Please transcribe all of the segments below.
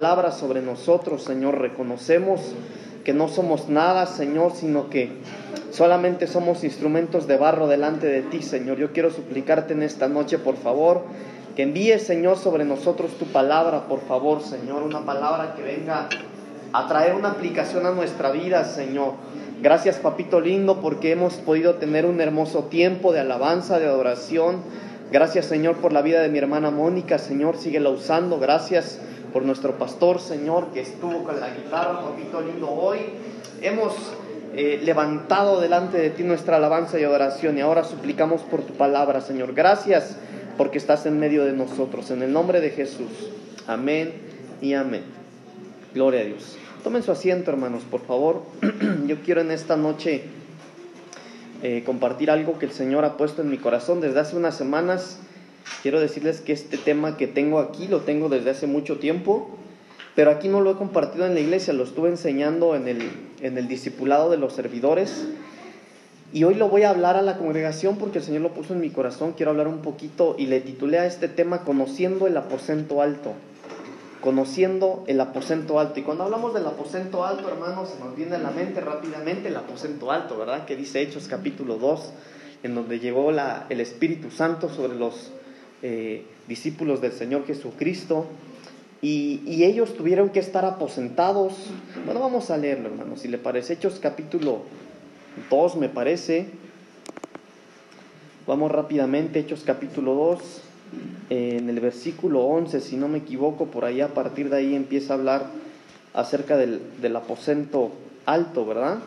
palabra sobre nosotros, Señor. Reconocemos que no somos nada, Señor, sino que solamente somos instrumentos de barro delante de ti, Señor. Yo quiero suplicarte en esta noche, por favor, que envíes, Señor, sobre nosotros tu palabra, por favor, Señor. Una palabra que venga a traer una aplicación a nuestra vida, Señor. Gracias, papito lindo, porque hemos podido tener un hermoso tiempo de alabanza, de adoración. Gracias, Señor, por la vida de mi hermana Mónica, Señor, síguela usando. Gracias por nuestro pastor, Señor, que estuvo con la guitarra, papito lindo, hoy. Hemos eh, levantado delante de ti nuestra alabanza y adoración y ahora suplicamos por tu palabra, Señor. Gracias porque estás en medio de nosotros. En el nombre de Jesús. Amén y amén. Gloria a Dios. Tomen su asiento, hermanos, por favor. Yo quiero en esta noche eh, compartir algo que el Señor ha puesto en mi corazón desde hace unas semanas quiero decirles que este tema que tengo aquí lo tengo desde hace mucho tiempo, pero aquí no lo he compartido en la iglesia, lo estuve enseñando en el, en el discipulado de los servidores. Y hoy lo voy a hablar a la congregación porque el Señor lo puso en mi corazón. Quiero hablar un poquito y le titulé a este tema Conociendo el aposento alto. Conociendo el aposento alto. Y cuando hablamos del aposento alto, hermanos, se nos viene a la mente rápidamente el aposento alto, ¿verdad? Que dice Hechos capítulo 2, en donde llegó la, el Espíritu Santo sobre los eh, discípulos del Señor Jesucristo, y, ellos tuvieron que estar aposentados. Bueno, vamos a leerlo, hermanos, si le parece. Hechos capítulo 2, me parece. Vamos rápidamente, Hechos capítulo 2, en el versículo 11, si no me equivoco, por ahí a partir de ahí empieza a hablar acerca del, del aposento alto, ¿verdad?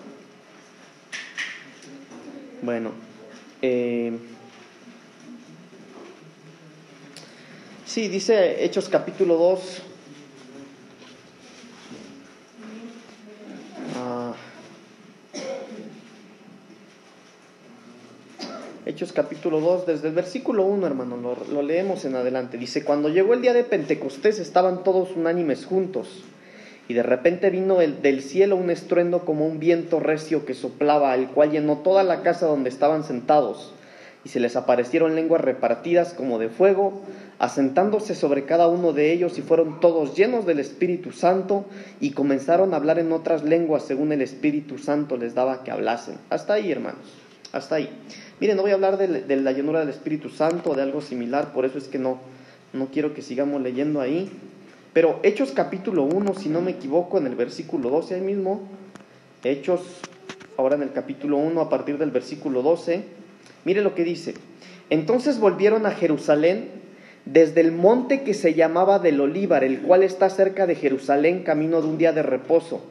Bueno, eh, Sí, dice Hechos capítulo 2. Ah. Hechos capítulo 2, desde el versículo 1, hermano, lo, leemos en adelante. Dice, cuando llegó el día de Pentecostés estaban todos unánimes juntos, y de repente vino el, del cielo un estruendo como un viento recio que soplaba, el cual llenó toda la casa donde estaban sentados, y se les aparecieron lenguas repartidas como de fuego, asentándose sobre cada uno de ellos y fueron todos llenos del Espíritu Santo y comenzaron a hablar en otras lenguas según el Espíritu Santo les daba que hablasen. Hasta ahí, hermanos, hasta ahí. Miren, no voy a hablar de, la llenura del Espíritu Santo o de algo similar, por eso es que no, no quiero que sigamos leyendo ahí. Pero Hechos capítulo 1, si no me equivoco, en el versículo 12 ahí mismo, Hechos, ahora en el capítulo 1, a partir del versículo 12, mire lo que dice. Entonces volvieron a Jerusalén desde el monte que se llamaba del Olívar, el cual está cerca de Jerusalén, camino de un día de reposo.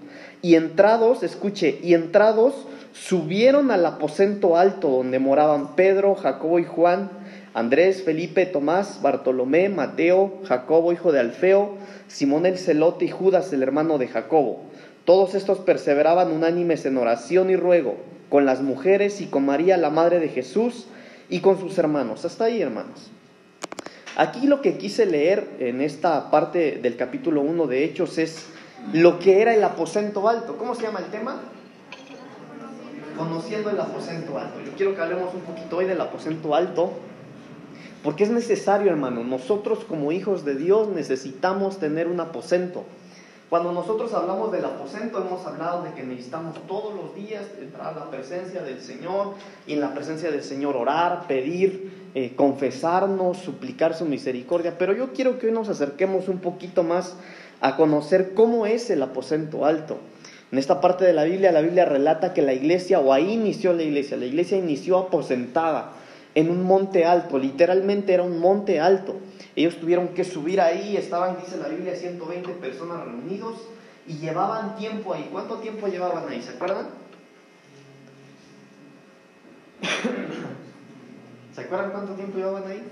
Y entrados, escuche, y entrados subieron al aposento alto donde moraban Pedro, Jacobo y Juan, Andrés, Felipe, Tomás, Bartolomé, Mateo, Jacobo, hijo de Alfeo, Simón el celote y Judas, el hermano de Jacobo. Todos estos perseveraban unánimes en oración y ruego con las mujeres y con María, la madre de Jesús, y con sus hermanos. Hasta ahí, hermanos. Aquí lo que quise leer en esta parte del capítulo 1 de Hechos es lo que era el aposento alto. ¿Cómo se llama el tema? Conociendo el aposento alto. Yo quiero que hablemos un poquito hoy del aposento alto, porque es necesario, hermano. Nosotros como hijos de Dios necesitamos tener un aposento. Cuando nosotros hablamos del aposento, hemos hablado de que necesitamos todos los días entrar a la presencia del Señor y en la presencia del Señor orar, pedir, eh, confesarnos, suplicar su misericordia. Pero yo quiero que hoy nos acerquemos un poquito más a conocer cómo es el aposento alto. En esta parte de la Biblia, la Biblia relata que la iglesia, o ahí inició la iglesia, la iglesia inició aposentada en un monte alto, literalmente era un monte alto. Ellos tuvieron que subir ahí, estaban, dice la Biblia, 120 personas reunidos y llevaban tiempo ahí. ¿Cuánto tiempo llevaban ahí? ¿Se acuerdan? ¿Se acuerdan cuánto tiempo llevaban ahí?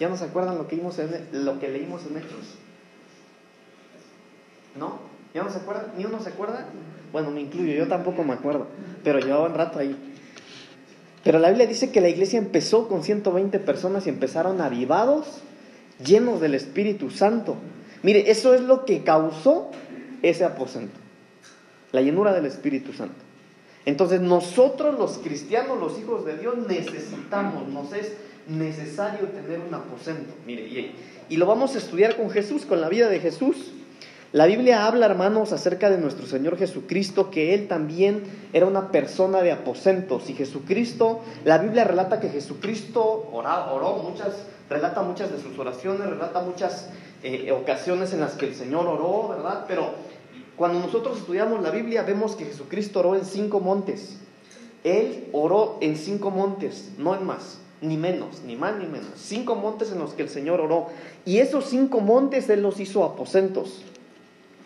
¿Ya no se acuerdan lo que, vimos lo que leímos en Hechos? ¿No? ¿Ya no se acuerdan? ¿Ni uno se acuerda? Bueno, me incluyo, yo tampoco me acuerdo, pero llevaban rato ahí. Pero la Biblia dice que la iglesia empezó con 120 personas y empezaron avivados llenos del Espíritu Santo. Mire, eso es lo que causó ese aposento, la llenura del Espíritu Santo. Entonces nosotros los cristianos, los hijos de Dios, necesitamos, nos es necesario tener un aposento. Mire, y, y, lo vamos a estudiar con Jesús, con la vida de Jesús. La Biblia habla, hermanos, acerca de nuestro Señor Jesucristo, que Él también era una persona de aposentos. Y Jesucristo, la Biblia relata que Jesucristo oró, muchas, relata muchas de sus oraciones, relata muchas eh, ocasiones en las que el Señor oró, ¿verdad? Pero cuando nosotros estudiamos la Biblia vemos que Jesucristo oró en cinco montes. Él oró en cinco montes, no en más, ni menos, ni más ni menos. Cinco montes en los que el Señor oró. Y esos cinco montes Él los hizo aposentos.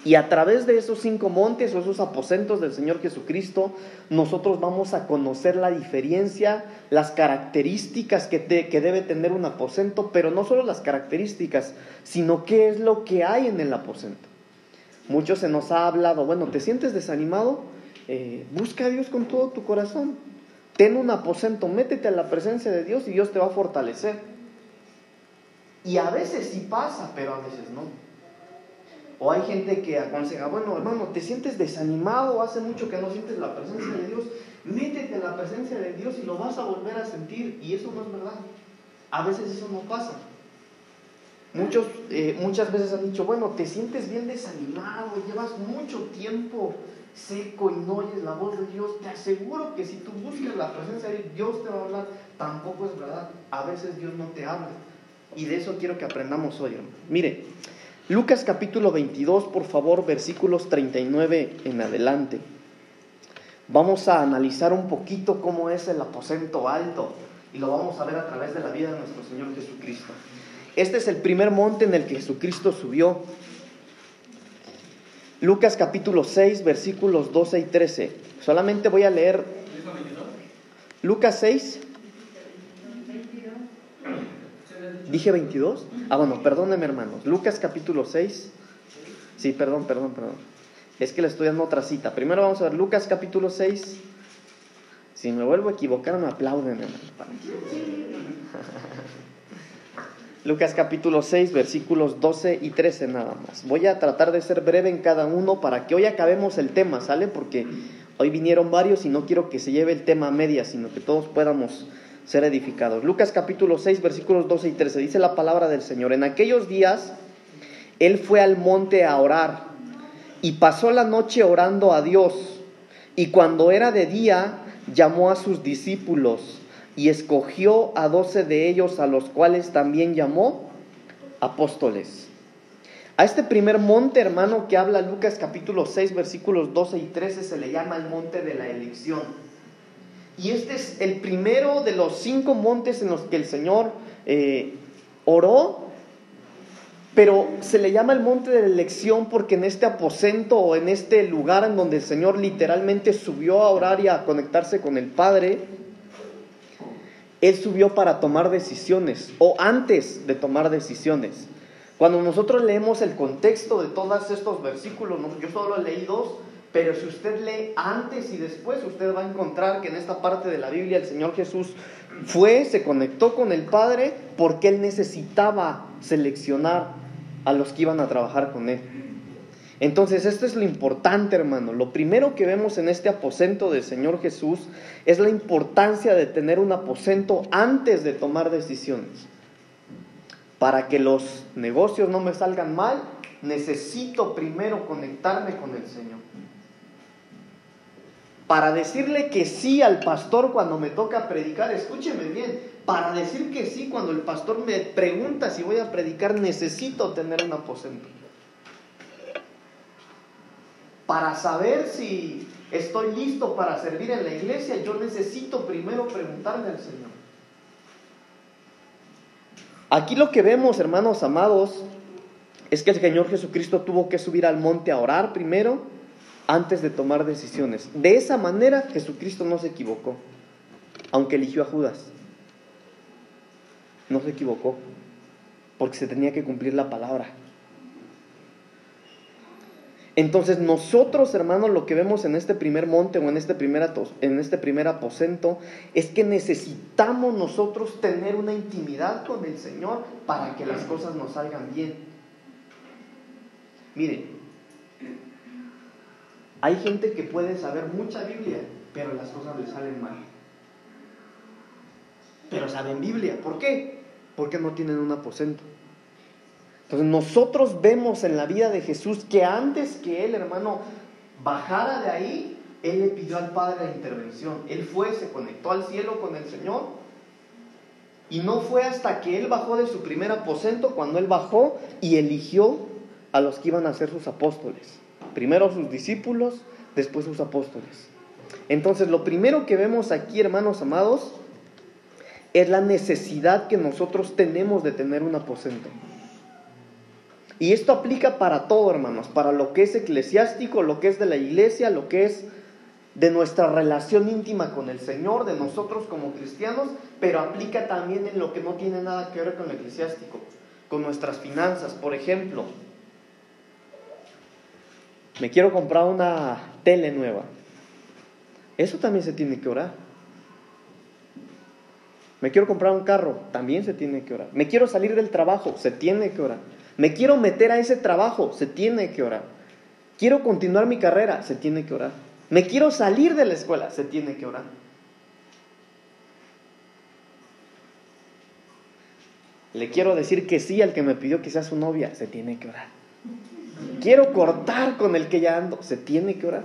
Y a través de esos cinco montes o esos aposentos del Señor Jesucristo, nosotros vamos a conocer la diferencia, las características que, debe tener un aposento, pero no solo las características, sino qué es lo que hay en el aposento. Muchos se nos ha hablado, bueno, ¿te sientes desanimado? Eh, busca a Dios con todo tu corazón. Ten un aposento, métete a la presencia de Dios y Dios te va a fortalecer. Y a veces sí pasa, pero a veces no. O hay gente que aconseja, bueno, hermano, te sientes desanimado, hace mucho que no sientes la presencia de Dios, métete en la presencia de Dios y lo vas a volver a sentir. Y eso no es verdad. A veces eso no pasa. Muchos, eh, muchas veces han dicho, bueno, te sientes bien desanimado, llevas mucho tiempo seco y no oyes la voz de Dios. Te aseguro que si tú buscas la presencia de Dios, te va a hablar. Tampoco es verdad. A veces Dios no te habla. Y de eso quiero que aprendamos hoy, hermano. Mire, Lucas capítulo 22, por favor, versículos 39 en adelante. Vamos a analizar un poquito cómo es el aposento alto y lo vamos a ver a través de la vida de nuestro Señor Jesucristo. Este es el primer monte en el que Jesucristo subió. Lucas capítulo 6, versículos 12 y 13. Solamente voy a leer Lucas 6, ¿Dije 22? Ah, bueno, perdónenme hermanos. Lucas capítulo 6. Sí, perdón, perdón, perdón. Es que le estoy dando otra cita. Primero vamos a ver Lucas capítulo 6. Si me vuelvo a equivocar, me aplauden, hermano. Lucas capítulo 6, versículos 12 y 13 nada más. Voy a tratar de ser breve en cada uno para que hoy acabemos el tema, ¿sale? Porque hoy vinieron varios y no quiero que se lleve el tema a media, sino que todos podamos ser edificados. Lucas capítulo 6, versículos 12 y 13, dice la palabra del Señor. En aquellos días, Él fue al monte a orar y pasó la noche orando a Dios. Y cuando era de día, llamó a sus discípulos y escogió a doce de ellos, a los cuales también llamó apóstoles. A este primer monte, hermano, que habla Lucas capítulo 6, versículos 12 y 13, se le llama el monte de la elección. Y este es el primero de los cinco montes en los que el Señor eh, oró, pero se le llama el monte de la elección porque en este aposento o en este lugar en donde el Señor literalmente subió a orar y a conectarse con el Padre, Él subió para tomar decisiones o antes de tomar decisiones. Cuando nosotros leemos el contexto de todos estos versículos, yo solo leí dos, pero si usted lee antes y después, usted va a encontrar que en esta parte de la Biblia el Señor Jesús fue, se conectó con el Padre porque Él necesitaba seleccionar a los que iban a trabajar con Él. Entonces, esto es lo importante, hermano. Lo primero que vemos en este aposento del Señor Jesús es la importancia de tener un aposento antes de tomar decisiones. Para que los negocios no me salgan mal, necesito primero conectarme con el Señor para decirle que sí al pastor cuando me toca predicar, escúcheme bien, para decir que sí cuando el pastor me pregunta si voy a predicar, necesito tener un aposento. Para saber si estoy listo para servir en la iglesia, yo necesito primero preguntarle al Señor. Aquí lo que vemos, hermanos amados, es que el Señor Jesucristo tuvo que subir al monte a orar primero antes de tomar decisiones. De esa manera Jesucristo no se equivocó, aunque eligió a Judas. No se equivocó, porque se tenía que cumplir la palabra. Entonces nosotros, hermanos, lo que vemos en este primer monte o en este primer, en este primer aposento es que necesitamos nosotros tener una intimidad con el Señor para que las cosas nos salgan bien. Miren, hay gente que puede saber mucha Biblia, pero las cosas le salen mal. Pero saben Biblia. ¿Por qué? Porque no tienen un aposento. Entonces nosotros vemos en la vida de Jesús que antes que él, hermano, bajara de ahí, él le pidió al Padre la intervención. Él fue, se conectó al cielo con el Señor. Y no fue hasta que él bajó de su primer aposento, cuando él bajó y eligió a los que iban a ser sus apóstoles. Primero sus discípulos, después sus apóstoles. Entonces, lo primero que vemos aquí, hermanos amados, es la necesidad que nosotros tenemos de tener un aposento. Y esto aplica para todo, hermanos, para lo que es eclesiástico, lo que es de la iglesia, lo que es de nuestra relación íntima con el Señor, de nosotros como cristianos, pero aplica también en lo que no tiene nada que ver con lo eclesiástico, con nuestras finanzas. Por ejemplo, me quiero comprar una tele nueva. Eso también se tiene que orar. Me quiero comprar un carro, también se tiene que orar. Me quiero salir del trabajo, se tiene que orar. Me quiero meter a ese trabajo, se tiene que orar. Quiero continuar mi carrera, se tiene que orar. Me quiero salir de la escuela, se tiene que orar. Le quiero decir que sí al que me pidió que sea su novia, se tiene que orar. Quiero cortar con el que ya ando, se tiene que orar.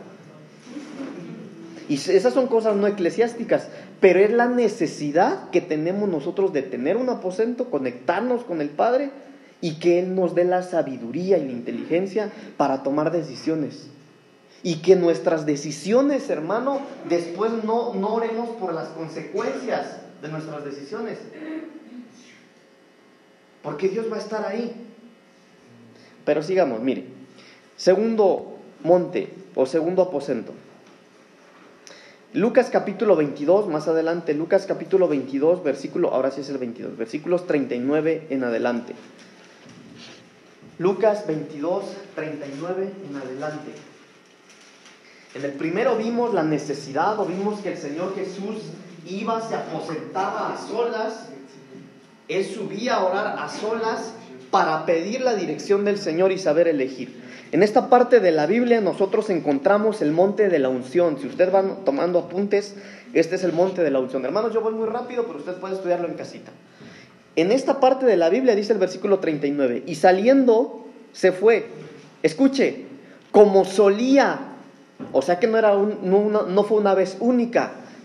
Y esas son cosas no eclesiásticas, pero es la necesidad que tenemos nosotros de tener un aposento, conectarnos con el Padre y que Él nos dé la sabiduría y la inteligencia para tomar decisiones. Y que nuestras decisiones, hermano, después no, no oremos por las consecuencias de nuestras decisiones. Porque Dios va a estar ahí. Pero sigamos, mire. Segundo monte o segundo aposento. Lucas capítulo 22, más adelante, Lucas capítulo 22, versículo, ahora sí es el 22, versículos 39 en adelante. Lucas 22, 39 en adelante. En el primero vimos la necesidad o vimos que el Señor Jesús iba, se aposentaba a solas, Él subía a orar a solas para pedir la dirección del Señor y saber elegir. En esta parte de la Biblia nosotros encontramos el monte de la unción. Si ustedes van tomando apuntes, este es el monte de la unción. Hermanos, yo voy muy rápido, pero usted puede estudiarlo en casita. En esta parte de la Biblia dice el versículo 39, y saliendo se fue. Escuche, como solía, o sea que no, era no, no fue una vez única,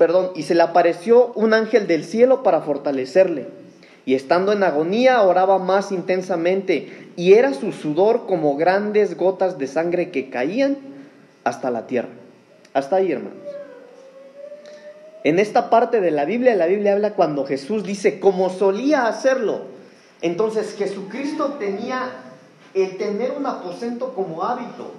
perdón, y se le apareció un ángel del cielo para fortalecerle. Y estando en agonía oraba más intensamente y era su sudor como grandes gotas de sangre que caían hasta la tierra. Hasta ahí, hermanos. En esta parte de la Biblia, la Biblia habla cuando Jesús dice, como solía hacerlo. Entonces Jesucristo tenía el tener un aposento como hábito.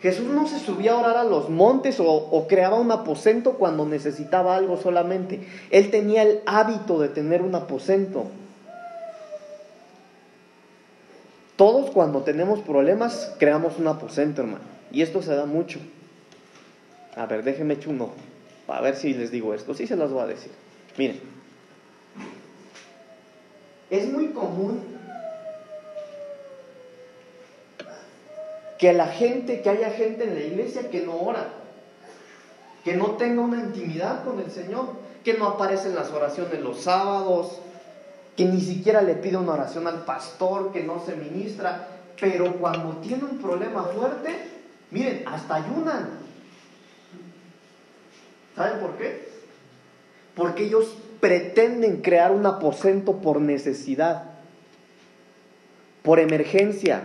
Jesús no se subía a orar a los montes o, creaba un aposento cuando necesitaba algo solamente. Él tenía el hábito de tener un aposento. Todos cuando tenemos problemas creamos un aposento, hermano. Y esto se da mucho. A ver, déjenme echar un ojo. A ver si les digo esto. Sí se las voy a decir. Miren. Es muy común que la gente, que haya gente en la iglesia que no ora, que no tenga una intimidad con el Señor, que no aparece en las oraciones los sábados, que ni siquiera le pide una oración al pastor, que no se ministra, pero cuando tiene un problema fuerte, miren, hasta ayunan. ¿Saben por qué? Porque ellos pretenden crear un aposento por necesidad, por emergencia.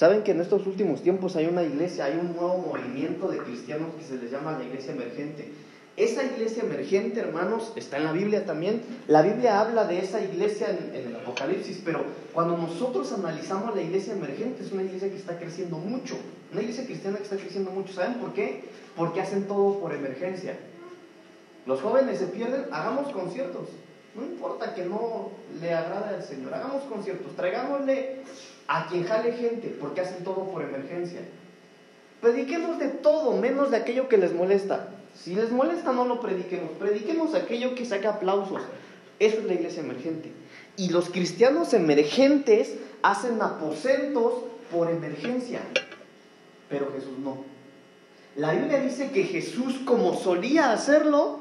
Saben que en estos últimos tiempos hay una iglesia, hay un nuevo movimiento de cristianos que se les llama la iglesia emergente. Esa iglesia emergente, hermanos, está en la Biblia también. La Biblia habla de esa iglesia en, el Apocalipsis, pero cuando nosotros analizamos la iglesia emergente, es una iglesia que está creciendo mucho. Una iglesia cristiana que está creciendo mucho. ¿Saben por qué? Porque hacen todo por emergencia. Los jóvenes se pierden, hagamos conciertos. No importa que no le agrade al Señor. Hagamos conciertos, traigámosle a quien jale gente, porque hacen todo por emergencia. Prediquemos de todo, menos de aquello que les molesta. Si les molesta, no lo prediquemos. Prediquemos aquello que saque aplausos. Eso es la iglesia emergente. Y los cristianos emergentes hacen aposentos por emergencia. Pero Jesús no. La Biblia dice que Jesús, como solía hacerlo,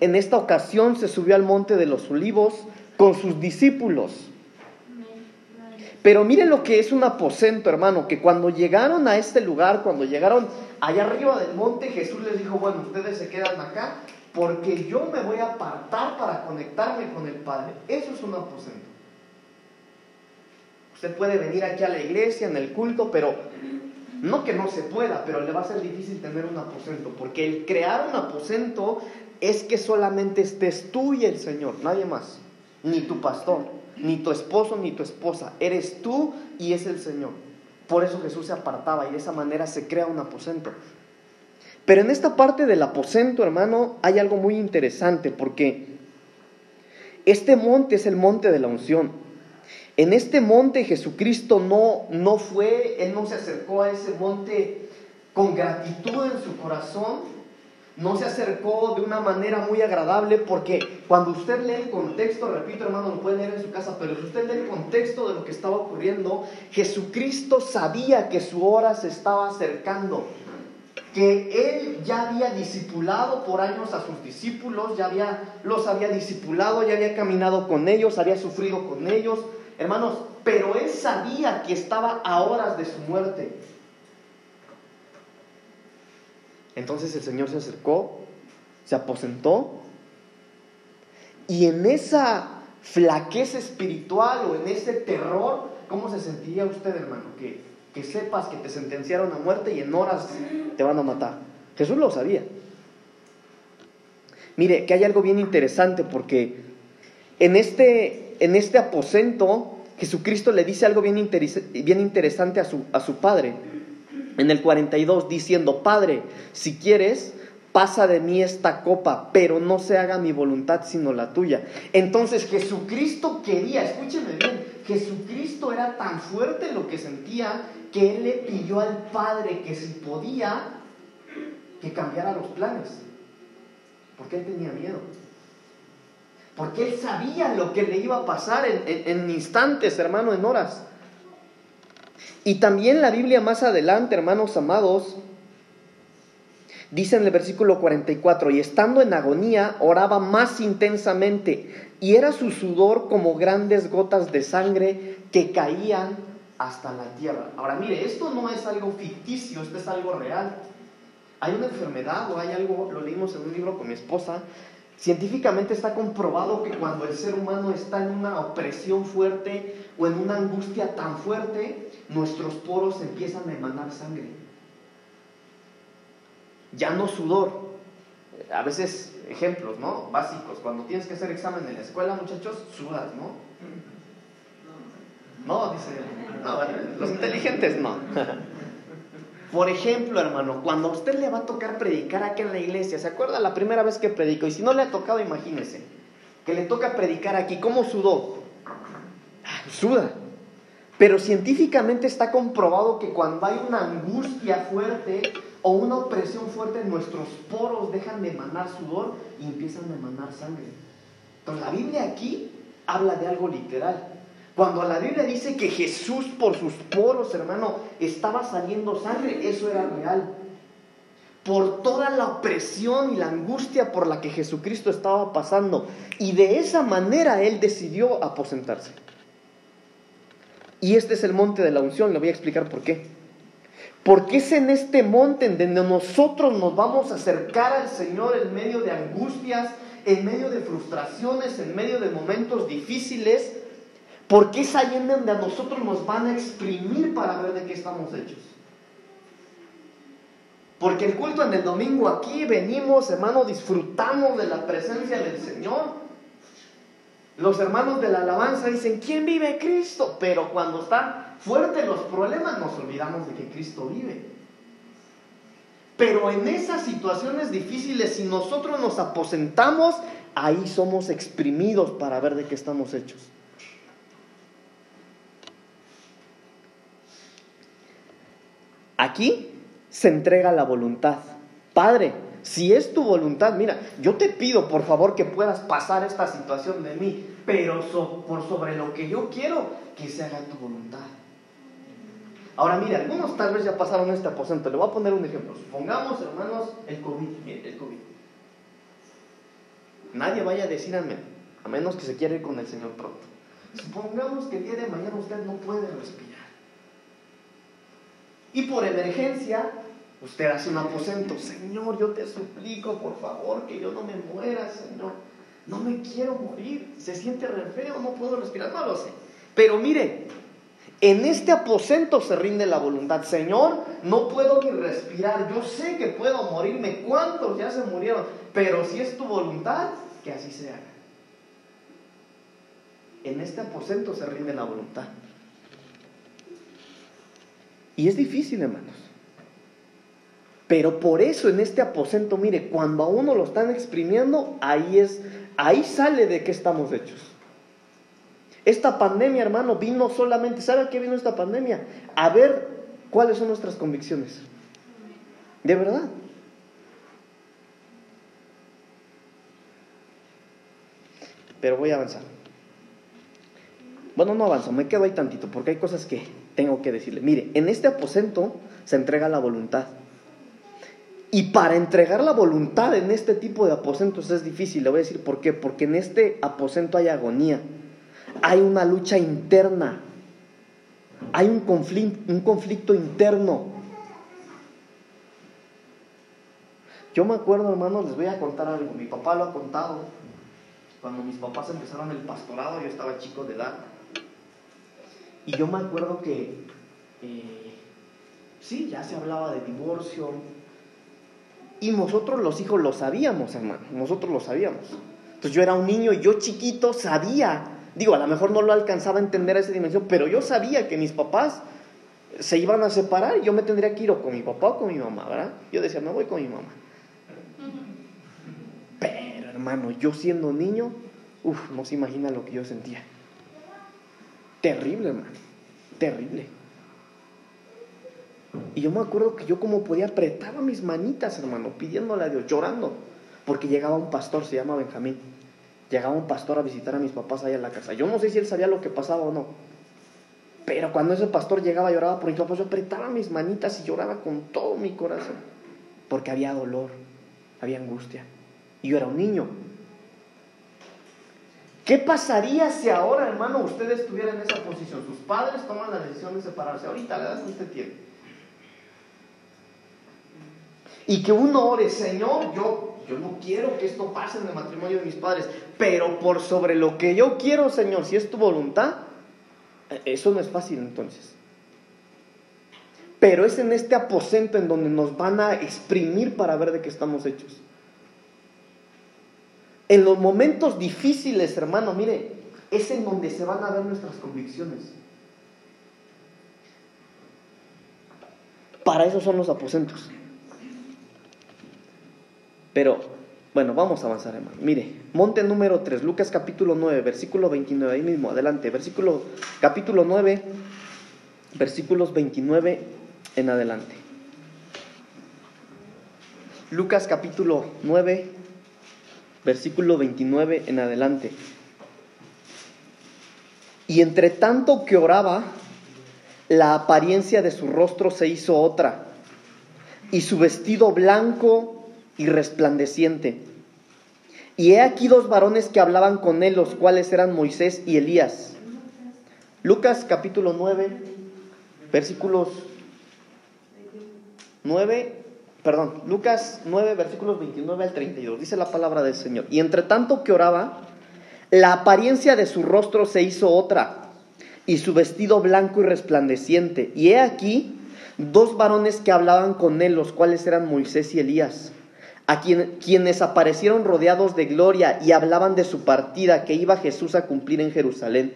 en esta ocasión se subió al monte de los olivos con sus discípulos. Pero miren lo que es un aposento, hermano, que cuando llegaron a este lugar, cuando llegaron allá arriba del monte, Jesús les dijo, bueno, ustedes se quedan acá porque yo me voy a apartar para conectarme con el Padre. Eso es un aposento. Usted puede venir aquí a la iglesia, en el culto, pero no que no se pueda, pero le va a ser difícil tener un aposento, porque el crear un aposento es que solamente estés tú y el Señor, nadie más, ni tu pastor, ni tu esposo, ni tu esposa, eres tú y es el Señor. Por eso Jesús se apartaba y de esa manera se crea un aposento. Pero en esta parte del aposento, hermano, hay algo muy interesante porque este monte es el monte de la unción. En este monte Jesucristo no, no fue, Él no se acercó a ese monte con gratitud en su corazón, no se acercó de una manera muy agradable porque cuando usted lee el contexto, repito hermano, lo puede leer en su casa, pero si usted lee el contexto de lo que estaba ocurriendo, Jesucristo sabía que su hora se estaba acercando, que él ya había discipulado por años a sus discípulos, ya había, los había discipulado, ya había caminado con ellos, había sufrido con ellos, hermanos, pero él sabía que estaba a horas de su muerte. Entonces el Señor se acercó, se aposentó y en esa flaqueza espiritual o en ese terror, ¿cómo se sentiría usted, hermano? Que, que sepas que te sentenciaron a muerte y en horas te van a matar. Jesús lo sabía. Mire, que hay algo bien interesante porque en este, en este aposento Jesucristo le dice algo bien, bien interesante a su, a su Padre en el 42 diciendo, Padre, si quieres, pasa de mí esta copa, pero no se haga mi voluntad sino la tuya. Entonces Jesucristo quería, escúcheme bien, Jesucristo era tan fuerte lo que sentía que él le pidió al Padre que si podía, que cambiara los planes. Porque él tenía miedo. Porque él sabía lo que le iba a pasar en, en instantes, hermano, en horas. Y también la Biblia más adelante, hermanos amados, dice en el versículo 44, y estando en agonía, oraba más intensamente, y era su sudor como grandes gotas de sangre que caían hasta la tierra. Ahora mire, esto no es algo ficticio, esto es algo real. Hay una enfermedad o hay algo, lo leímos en un libro con mi esposa, Científicamente está comprobado que cuando el ser humano está en una opresión fuerte o en una angustia tan fuerte, nuestros poros empiezan a emanar sangre. Ya no sudor. A veces, ejemplos, ¿no? Básicos. Cuando tienes que hacer examen en la escuela, muchachos, sudas, ¿no? No, dice. No, los inteligentes no. Por ejemplo, hermano, cuando a usted le va a tocar predicar aquí en la iglesia, ¿se acuerda la primera vez que predicó? Y si no le ha tocado, imagínese, que le toca predicar aquí, ¿cómo sudó? Ah, suda. Pero científicamente está comprobado que cuando hay una angustia fuerte o una opresión fuerte, nuestros poros dejan de emanar sudor y empiezan a emanar sangre. Entonces la Biblia aquí habla de algo literal. Cuando la Biblia dice que Jesús por sus poros, hermano, estaba saliendo sangre, eso era real. Por toda la opresión y la angustia por la que Jesucristo estaba pasando. Y de esa manera Él decidió aposentarse. Y este es el monte de la unción, le voy a explicar por qué. Porque es en este monte en donde nosotros nos vamos a acercar al Señor en medio de angustias, en medio de frustraciones, en medio de momentos difíciles, porque es ahí en donde a nosotros nos van a exprimir para ver de qué estamos hechos. Porque el culto en el domingo aquí venimos, hermano, disfrutamos de la presencia del Señor. Los hermanos de la alabanza dicen, ¿quién vive Cristo? Pero cuando están fuertes los problemas nos olvidamos de que Cristo vive. Pero en esas situaciones difíciles, si nosotros nos aposentamos ahí somos exprimidos para ver de qué estamos hechos. Aquí se entrega la voluntad. Padre, si es tu voluntad, mira, yo te pido por favor que puedas pasar esta situación de mí, pero por sobre lo que yo quiero, que se haga tu voluntad. Ahora mire, algunos tal vez ya pasaron este aposento. Le voy a poner un ejemplo. Supongamos, hermanos, el COVID. el COVID. Nadie vaya a decir amén, a menos que se quiera ir con el Señor pronto. Supongamos que el día de mañana usted no puede respirar. Y por emergencia, usted hace un aposento. Señor, yo te suplico, por favor, que yo no me muera, Señor. No me quiero morir. Se siente re feo, no puedo respirar, no lo sé. Pero mire, en este aposento se rinde la voluntad. Señor, no puedo ni respirar. Yo sé que puedo morirme. ¿Cuántos ya se murieron? Pero si es tu voluntad, que así se haga. En este aposento se rinde la voluntad. Y es difícil, hermanos. Pero por eso en este aposento, mire, cuando a uno lo están exprimiendo, ahí es, ahí sale de qué estamos hechos. Esta pandemia, hermano, vino solamente, ¿sabe a qué vino esta pandemia? A ver cuáles son nuestras convicciones. De verdad. Pero voy a avanzar. Bueno, no avanzo, me quedo ahí tantito, porque hay cosas que tengo que decirle. Mire, en este aposento se entrega la voluntad. Y para entregar la voluntad en este tipo de aposentos es difícil. Le voy a decir por qué. Porque en este aposento hay agonía hay una lucha interna, hay un conflicto, un conflicto interno. Yo me acuerdo, hermanos, les voy a contar algo. Mi papá lo ha contado. Cuando mis papás empezaron el pastorado, yo estaba chico de edad. Y yo me acuerdo que, eh, sí, ya se hablaba de divorcio. Y nosotros los hijos lo sabíamos, hermano. Nosotros lo sabíamos. Entonces yo era un niño y yo chiquito sabía Digo, a lo mejor no lo alcanzaba a entender a esa dimensión, pero yo sabía que mis papás se iban a separar y yo me tendría que ir con mi papá o con mi mamá, ¿verdad? Yo decía, me voy con mi mamá. Pero hermano, yo siendo niño, uff, no se imagina lo que yo sentía. Terrible, hermano, terrible. Y yo me acuerdo que yo como podía apretaba mis manitas, hermano, pidiéndole a Dios, llorando, porque llegaba un pastor, se llama Benjamín llegaba un pastor a visitar a mis papás allá en la casa. Yo no sé si él sabía lo que pasaba o no. Pero cuando ese pastor llegaba lloraba por mis papás, yo apretaba mis manitas y lloraba con todo mi corazón. Porque había dolor, había angustia. Y yo era un niño. ¿Qué pasaría si ahora, hermano, usted estuviera en esa posición? Sus padres toman la decisión de separarse. Ahorita, la edad que usted tiene. Y que uno ore, Señor, yo yo no quiero que esto pase en el matrimonio de mis padres, pero por sobre lo que yo quiero, Señor, si es tu voluntad, eh, eso no es fácil entonces. Pero es en este aposento en donde nos van a exprimir para ver de qué estamos hechos. En los momentos difíciles, hermano, mire, es en donde se van a ver nuestras convicciones. Para eso son los aposentos. Pero, bueno, vamos a avanzar, hermano. Mire, monte número 3, Lucas capítulo 9, versículo 29, ahí mismo, adelante. Versículo, capítulo 9, versículos 29 en adelante. Lucas capítulo 9, versículo 29 en adelante. Y entre tanto que oraba, la apariencia de su rostro se hizo otra, y su vestido blanco y resplandeciente. Y he aquí dos varones que hablaban con él, los cuales eran Moisés y Elías. Lucas capítulo 9, versículos 9, perdón, Lucas 9, versículos 29 al 32, dice la palabra del Señor. Y entre tanto que oraba, la apariencia de su rostro se hizo otra, y su vestido blanco y resplandeciente. Y he aquí dos varones que hablaban con él, los cuales eran Moisés y Elías a quienes aparecieron rodeados de gloria y hablaban de su partida que iba Jesús a cumplir en Jerusalén.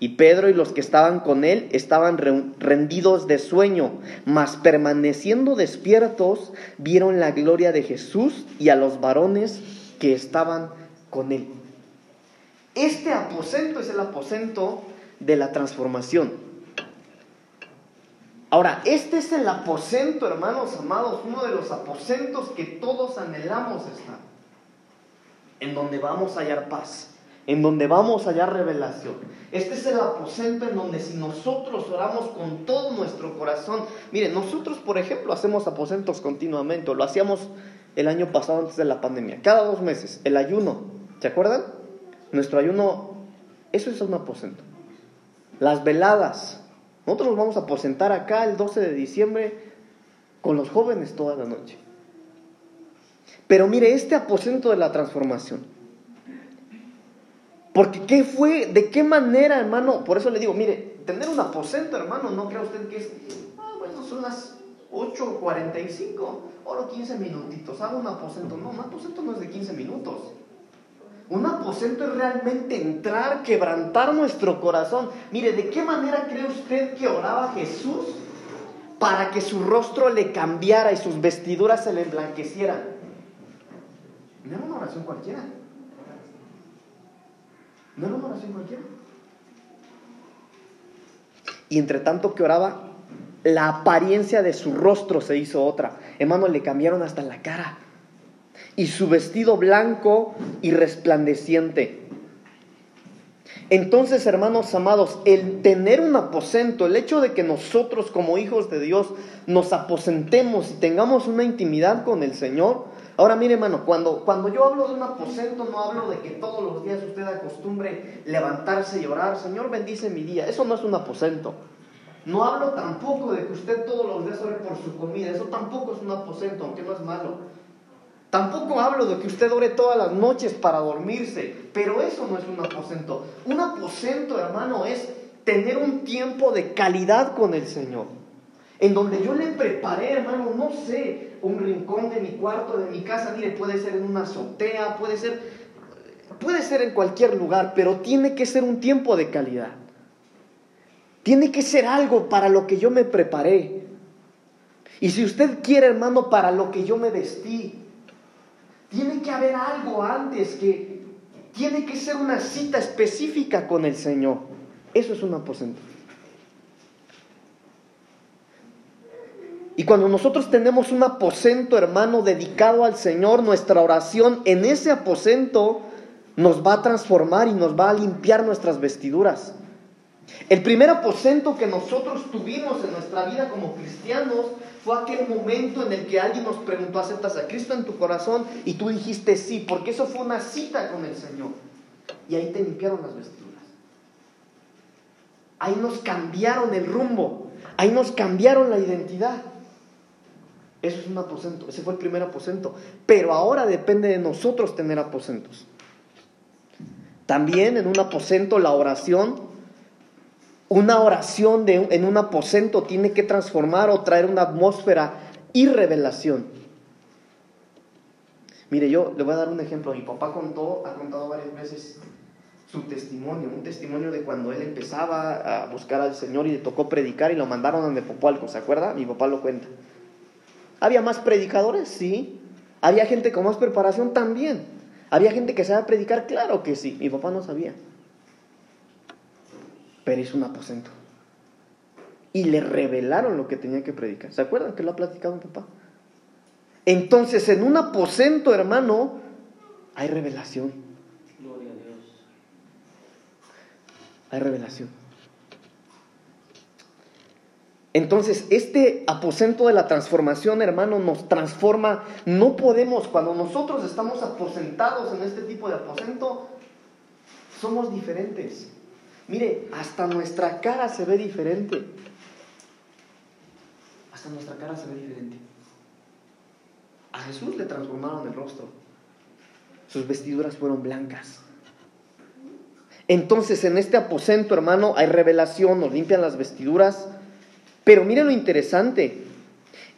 Y Pedro y los que estaban con él estaban rendidos de sueño, mas permaneciendo despiertos vieron la gloria de Jesús y a los varones que estaban con Él. Este aposento es el aposento de la transformación. Ahora, este es el aposento, hermanos amados, uno de los aposentos que todos anhelamos estar, en donde vamos a hallar paz, en donde vamos a hallar revelación. Este es el aposento en donde si nosotros oramos con todo nuestro corazón, miren, nosotros por ejemplo hacemos aposentos continuamente, lo hacíamos el año pasado antes de la pandemia, cada dos meses, el ayuno, ¿se acuerdan? Nuestro ayuno, eso es un aposento. Las veladas, nosotros nos vamos a aposentar acá el 12 de diciembre con los jóvenes toda la noche. Pero mire, este aposento de la transformación, porque ¿qué fue? ¿De qué manera, hermano? Por eso le digo, mire, tener un aposento, hermano, no crea usted que es, ah, bueno, son las 8.45, oro 15 minutitos, hago un aposento. No, un aposento no es de 15 minutos. Un aposento es realmente entrar, quebrantar nuestro corazón. Mire, ¿de qué manera cree usted que oraba Jesús para que su rostro le cambiara y sus vestiduras se le emblanquecieran? No era una oración cualquiera. No era una oración cualquiera. Y entre tanto que oraba, la apariencia de su rostro se hizo otra. Hermano, le cambiaron hasta la cara. Y su vestido blanco y resplandeciente. Entonces, hermanos amados, el tener un aposento, el hecho de que nosotros como hijos de Dios nos aposentemos y tengamos una intimidad con el Señor, Ahora mire hermano, cuando, cuando yo hablo de un aposento no hablo de que todos los días usted acostumbre levantarse y orar, Señor bendice mi día, eso no es un aposento. No hablo tampoco de que usted todos los días ore por su comida, eso tampoco es un aposento, aunque no es malo. Tampoco hablo de que usted ore todas las noches para dormirse, pero eso no es un aposento. Un aposento, hermano, es tener un tiempo de calidad con el Señor en donde yo le preparé, hermano, no sé, un rincón de mi cuarto, de mi casa, mire, puede ser en una azotea, puede ser, puede ser en cualquier lugar, pero tiene que ser un tiempo de calidad. Tiene que ser algo para lo que yo me preparé. Y si usted quiere, hermano, para lo que yo me vestí, tiene que haber algo antes que tiene que ser una cita específica con el Señor. Eso es un aposento. Y cuando nosotros tenemos un aposento, hermano, dedicado al Señor, nuestra oración en ese aposento nos va a transformar y nos va a limpiar nuestras vestiduras. El primer aposento que nosotros tuvimos en nuestra vida como cristianos fue aquel momento en el que alguien nos preguntó, ¿aceptas a Cristo en tu corazón? Y tú dijiste sí, porque eso fue una cita con el Señor. Y ahí te limpiaron las vestiduras. Ahí nos cambiaron el rumbo. Ahí nos cambiaron la identidad. Eso es un aposento, ese fue el primer aposento. Pero ahora depende de nosotros tener aposentos. También en un aposento la oración, una oración de, en un aposento tiene que transformar o traer una atmósfera y revelación. Mire, yo le voy a dar un ejemplo. Mi papá contó, ha contado varias veces su testimonio, un testimonio de cuando él empezaba a buscar al Señor y le tocó predicar y lo mandaron a Nepopualco, ¿se acuerda? Mi papá lo cuenta. ¿Había más predicadores? Sí. ¿Había gente con más preparación? También. ¿Había gente que sabía predicar? Claro que sí. Mi papá no sabía. Pero hizo un aposento. Y le revelaron lo que tenía que predicar. ¿Se acuerdan que lo ha platicado mi papá? Entonces, en un aposento, hermano, hay revelación. Gloria a Dios. Hay revelación. Entonces, este aposento de la transformación, hermano, nos transforma. No podemos, cuando nosotros estamos aposentados en este tipo de aposento, somos diferentes. Mire, hasta nuestra cara se ve diferente. Hasta nuestra cara se ve diferente. A Jesús le transformaron el rostro. Sus vestiduras fueron blancas. Entonces, en este aposento, hermano, hay revelación, nos limpian las vestiduras pero mire lo interesante,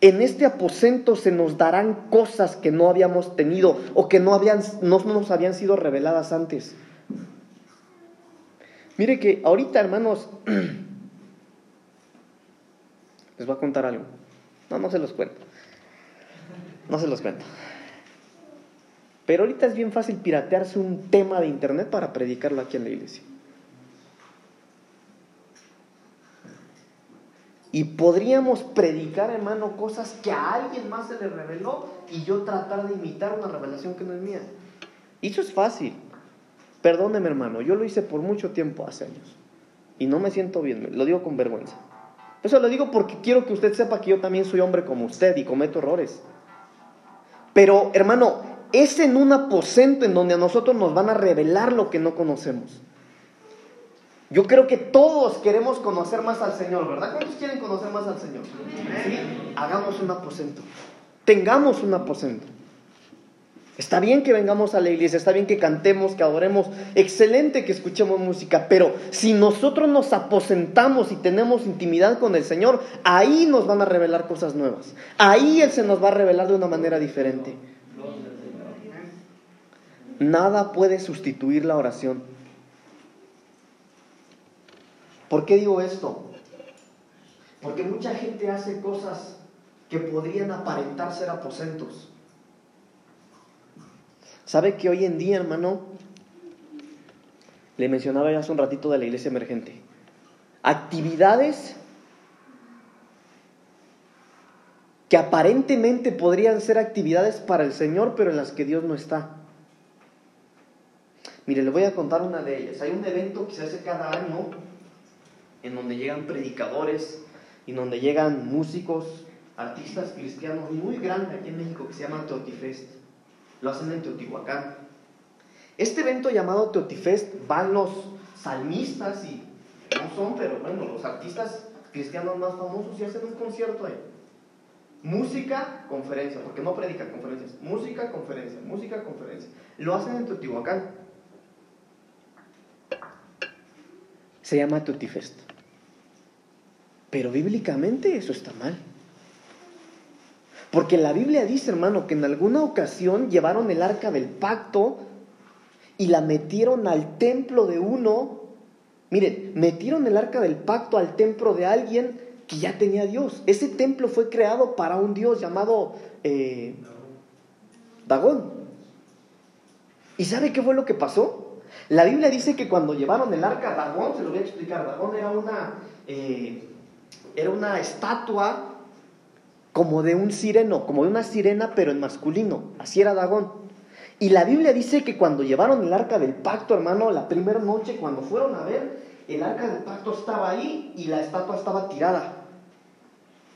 en este aposento se nos darán cosas que no habíamos tenido o que no, habían, no nos habían sido reveladas antes. Mire que ahorita, hermanos, les voy a contar algo. No, no se los cuento. No se los cuento. Pero ahorita es bien fácil piratearse un tema de internet para predicarlo aquí en la iglesia. Y podríamos predicar, hermano, cosas que a alguien más se le reveló y yo tratar de imitar una revelación que no es mía. Y eso es fácil. Perdóneme, hermano, yo lo hice por mucho tiempo, hace años. Y no me siento bien, lo digo con vergüenza. Eso lo digo porque quiero que usted sepa que yo también soy hombre como usted y cometo errores. Pero, hermano, es en un aposento en donde a nosotros nos van a revelar lo que no conocemos. Yo creo que todos queremos conocer más al Señor, ¿verdad? ¿Cuántos quieren conocer más al Señor? ¿Sí? Hagamos un aposento. Tengamos un aposento. Está bien que vengamos a la iglesia, está bien que cantemos, que adoremos, excelente que escuchemos música, pero si nosotros nos aposentamos y tenemos intimidad con el Señor, ahí nos van a revelar cosas nuevas. Ahí Él se nos va a revelar de una manera diferente. Nada puede sustituir la oración. ¿Por qué digo esto? Porque mucha gente hace cosas que podrían aparentar ser aposentos. ¿Sabe que hoy en día, hermano, le mencionaba ya hace un ratito de la iglesia emergente, actividades que aparentemente podrían ser actividades para el Señor, pero en las que Dios no está. Mire, le voy a contar una de ellas. Hay un evento que se hace cada año en donde llegan predicadores y donde llegan músicos, artistas cristianos muy grandes aquí en México que se llama Teotifest lo hacen en Teotihuacán. Este evento llamado Teotifest van los salmistas y no son, pero bueno, los artistas cristianos más famosos y hacen un concierto ahí. Música, conferencia, porque no predican conferencias. Música, conferencia, música, conferencia. Lo hacen en Teotihuacán. Se llama Teotifest. Pero bíblicamente eso está mal. Porque la Biblia dice, hermano, que en alguna ocasión llevaron el arca del pacto y la metieron al templo de uno. Miren, metieron el arca del pacto al templo de alguien que ya tenía Dios. Ese templo fue creado para un Dios llamado eh, Dagón. ¿Y sabe qué fue lo que pasó? La Biblia dice que cuando llevaron el arca Dagón, se lo voy a explicar, Dagón era una, eh, era una estatua como de un sireno, como de una sirena, pero en masculino. Así era Dagón. Y la Biblia dice que cuando llevaron el arca del pacto, hermano, la primera noche, cuando fueron a ver, el arca del pacto estaba ahí y la estatua estaba tirada.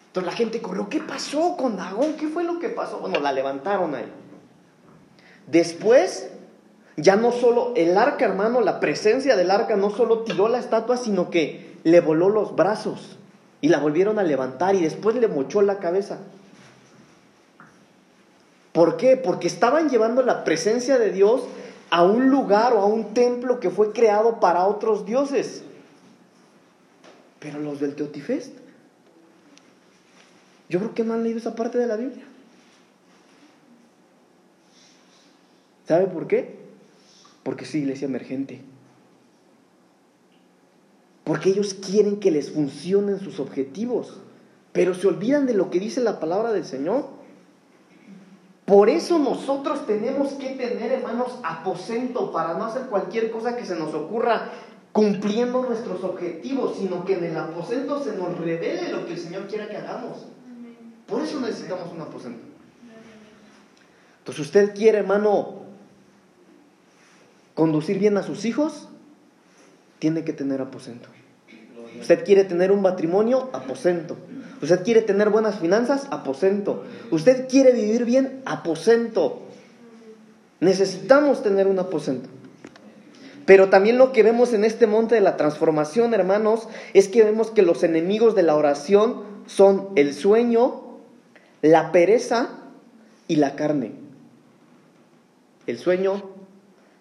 Entonces la gente corrió, ¿qué pasó con Dagón? ¿Qué fue lo que pasó? Bueno, la levantaron ahí. Después, ya no solo el arca, hermano, la presencia del arca no solo tiró la estatua, sino que le voló los brazos. Y la volvieron a levantar y después le mochó la cabeza. ¿Por qué? Porque estaban llevando la presencia de Dios a un lugar o a un templo que fue creado para otros dioses. Pero los del Teotifest, yo creo que no han leído esa parte de la Biblia. ¿Sabe por qué? Porque es iglesia emergente. Porque ellos quieren que les funcionen sus objetivos, pero se olvidan de lo que dice la palabra del Señor. Por eso nosotros tenemos que tener, hermanos, aposento para no hacer cualquier cosa que se nos ocurra cumpliendo nuestros objetivos, sino que en el aposento se nos revele lo que el Señor quiera que hagamos. Por eso necesitamos un aposento. Entonces, usted quiere, hermano, conducir bien a sus hijos, tiene que tener aposento. Usted quiere tener un matrimonio, aposento. Usted quiere tener buenas finanzas, aposento. Usted quiere vivir bien, aposento. Necesitamos tener un aposento. Pero también lo que vemos en este monte de la transformación, hermanos, es que vemos que los enemigos de la oración son el sueño, la pereza y la carne. El sueño,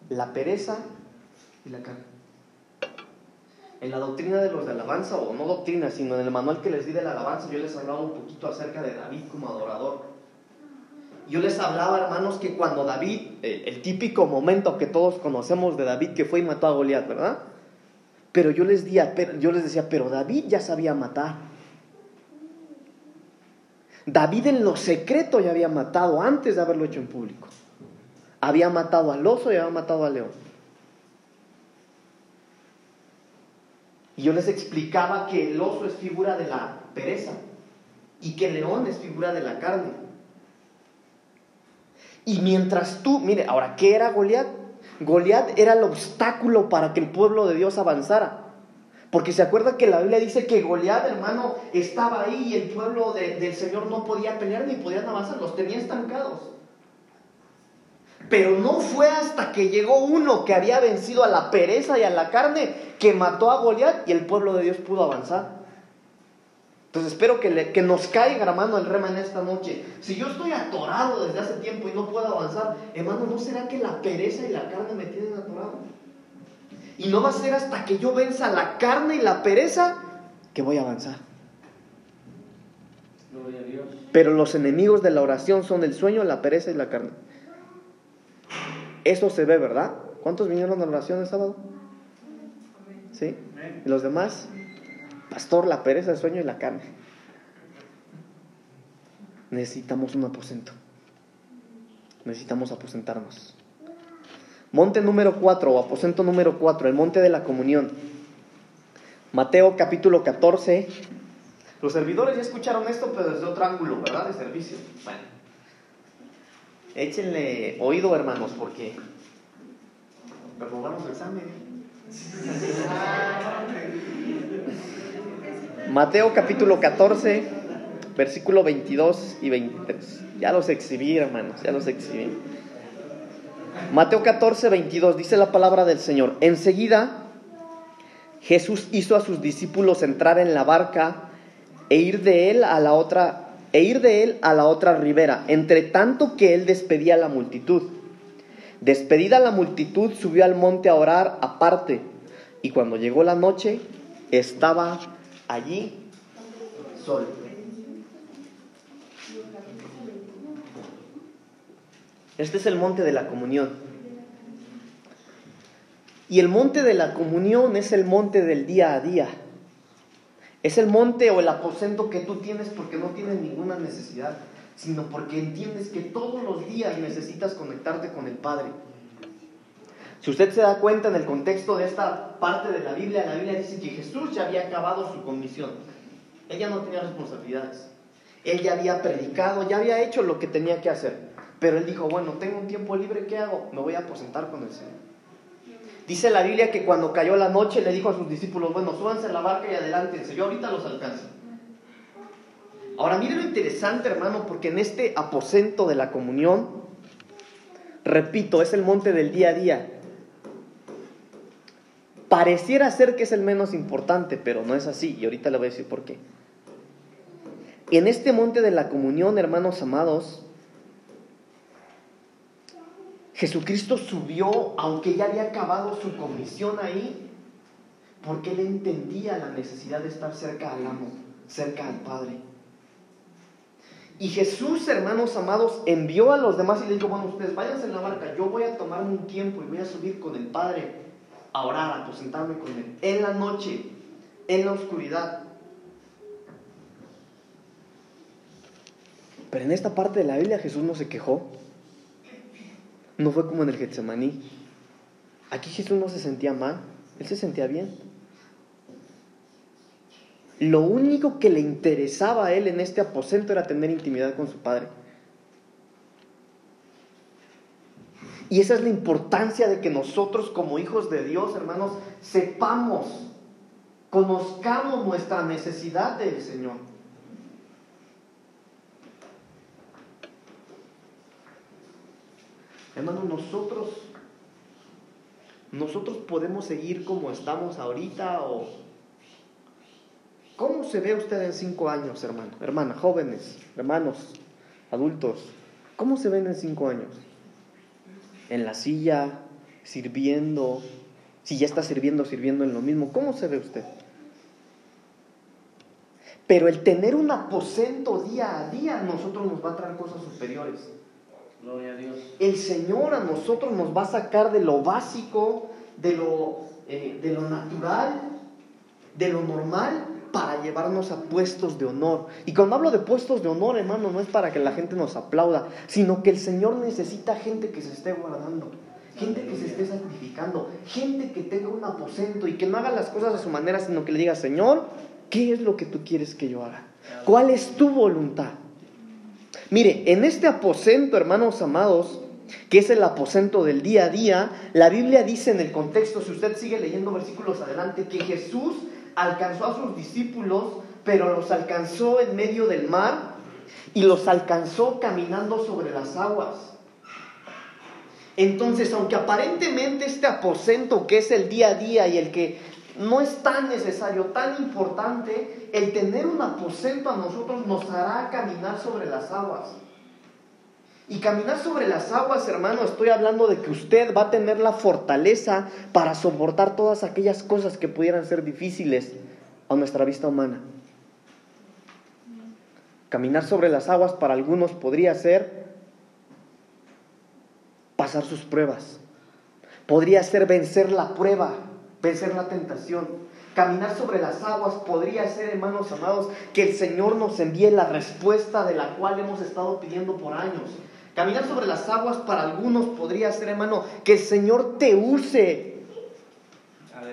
la pereza y la carne en la doctrina de los de alabanza, o no doctrina, sino en el manual que les di de la alabanza, yo les hablaba un poquito acerca de David como adorador. Yo les hablaba, hermanos, que cuando David, el, típico momento que todos conocemos de David, que fue y mató a Goliat, ¿verdad? Pero yo les, yo les decía, pero David ya sabía matar. David en lo secreto ya había matado antes de haberlo hecho en público. Había matado al oso y había matado al león. Y yo les explicaba que el oso es figura de la pereza y que el león es figura de la carne. Y mientras tú, mire, ahora, ¿qué era Goliat? Goliat era el obstáculo para que el pueblo de Dios avanzara. Porque se acuerda que la Biblia dice que Goliat, hermano, estaba ahí y el pueblo del Señor no podía pelear ni podían avanzar, los tenía estancados. Pero no fue hasta que llegó uno que había vencido a la pereza y a la carne que mató a Goliat y el pueblo de Dios pudo avanzar. Entonces espero que, que nos caiga, hermano, el rema en esta noche. Si yo estoy atorado desde hace tiempo y no puedo avanzar, hermano, ¿no será que la pereza y la carne me tienen atorado? Y no va a ser hasta que yo venza la carne y la pereza que voy a avanzar. Pero los enemigos de la oración son el sueño, la pereza y la carne. Eso se ve, ¿verdad? ¿Cuántos vinieron a la oración el sábado? ¿Sí? ¿Y los demás? Pastor, la pereza, el sueño y la carne. Necesitamos un aposento. Necesitamos aposentarnos. Monte número 4 o aposento número 4, el monte de la comunión. Mateo capítulo 14. Los servidores ya escucharon esto, pero desde otro ángulo, ¿verdad? De servicio. Bueno. Échenle oído, hermanos, porque el examen. Mateo capítulo 14, versículo 22 y 23. Ya los exhibí, hermanos, ya los exhibí. Mateo 14, 22 dice la palabra del Señor. Enseguida Jesús hizo a sus discípulos entrar en la barca e ir de él a la otra e ir de él a la otra ribera, entre tanto que él despedía a la multitud. Despedida la multitud, subió al monte a orar aparte, y cuando llegó la noche, estaba allí solo. Este es el monte de la comunión. Y el monte de la comunión es el monte del día a día. Es el monte o el aposento que tú tienes porque no tienes ninguna necesidad, sino porque entiendes que todos los días necesitas conectarte con el Padre. Si usted se da cuenta en el contexto de esta parte de la Biblia, la Biblia dice que Jesús ya había acabado su comisión. Él ya no tenía responsabilidades. Él ya había predicado, ya había hecho lo que tenía que hacer. Pero él dijo, bueno, tengo un tiempo libre, ¿qué hago? Me voy a aposentar con el Señor. Dice la Biblia que cuando cayó la noche le dijo a sus discípulos, bueno, súbanse a la barca y adelántense, yo ahorita los alcanzo. Ahora mire lo interesante, hermano, porque en este aposento de la comunión, repito, es el monte del día a día. Pareciera ser que es el menos importante, pero no es así, y ahorita le voy a decir por qué. En este monte de la comunión, hermanos amados, Jesucristo subió, aunque ya había acabado su comisión ahí, porque él entendía la necesidad de estar cerca al amo, cerca al Padre. Y Jesús, hermanos amados, envió a los demás y le dijo, bueno, ustedes váyanse en la barca, yo voy a tomarme un tiempo y voy a subir con el Padre a orar, a aposentarme con Él, en la noche, en la oscuridad. Pero en esta parte de la Biblia Jesús no se quejó. No fue como en el Getsemaní. Aquí Jesús no se sentía mal, él se sentía bien. Lo único que le interesaba a él en este aposento era tener intimidad con su Padre. Y esa es la importancia de que nosotros como hijos de Dios, hermanos, sepamos, conozcamos nuestra necesidad del Señor. Hermano, nosotros, nosotros podemos seguir como estamos ahorita o... ¿Cómo se ve usted en cinco años, hermano? Hermana, jóvenes, hermanos, adultos. ¿Cómo se ven en cinco años? En la silla, sirviendo. Si ya está sirviendo, sirviendo en lo mismo. ¿Cómo se ve usted? Pero el tener un aposento día a día nosotros nos va a traer cosas superiores. El Señor a nosotros nos va a sacar de lo básico, de lo, eh, de lo natural, de lo normal, para llevarnos a puestos de honor. Y cuando hablo de puestos de honor, hermano, no es para que la gente nos aplauda, sino que el Señor necesita gente que se esté guardando, gente que se esté sacrificando, gente que tenga un aposento y que no haga las cosas a su manera, sino que le diga, Señor, ¿qué es lo que tú quieres que yo haga? ¿Cuál es tu voluntad? Mire, en este aposento, hermanos amados, que es el aposento del día a día, la Biblia dice en el contexto, si usted sigue leyendo versículos adelante, que Jesús alcanzó a sus discípulos, pero los alcanzó en medio del mar y los alcanzó caminando sobre las aguas. Entonces, aunque aparentemente este aposento que es el día a día y el que no es tan necesario, tan importante, el tener un aposento a nosotros nos hará caminar sobre las aguas. Y caminar sobre las aguas, hermano, estoy hablando de que usted va a tener la fortaleza para soportar todas aquellas cosas que pudieran ser difíciles a nuestra vista humana. Caminar sobre las aguas para algunos podría ser pasar sus pruebas. Podría ser vencer la prueba, vencer la tentación. Caminar sobre las aguas podría ser, hermanos amados, que el Señor nos envíe la respuesta de la cual hemos estado pidiendo por años Caminar sobre las aguas para algunos podría ser, hermano, que el Señor te use